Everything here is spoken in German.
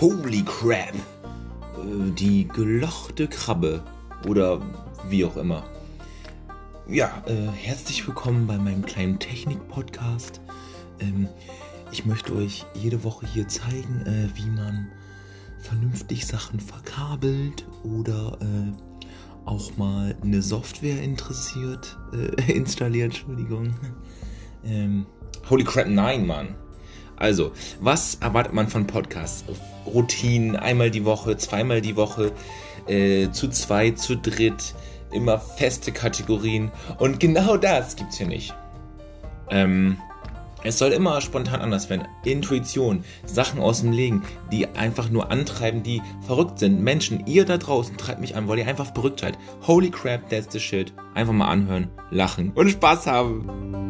Holy crap! Äh, die gelochte Krabbe oder wie auch immer. Ja, äh, herzlich willkommen bei meinem kleinen Technik-Podcast. Ähm, ich möchte euch jede Woche hier zeigen, äh, wie man vernünftig Sachen verkabelt oder äh, auch mal eine Software interessiert, äh, installiert, Entschuldigung. Ähm, holy crap, nein, Mann. Also, was erwartet man von Podcasts? Routinen, einmal die Woche, zweimal die Woche, äh, zu zweit, zu dritt, immer feste Kategorien. Und genau das gibt's hier nicht. Ähm, es soll immer spontan anders werden. Intuition, Sachen aus dem Leben, die einfach nur antreiben, die verrückt sind. Menschen, ihr da draußen treibt mich an, weil ihr einfach verrückt seid. Holy crap, that's the shit. Einfach mal anhören, lachen und Spaß haben.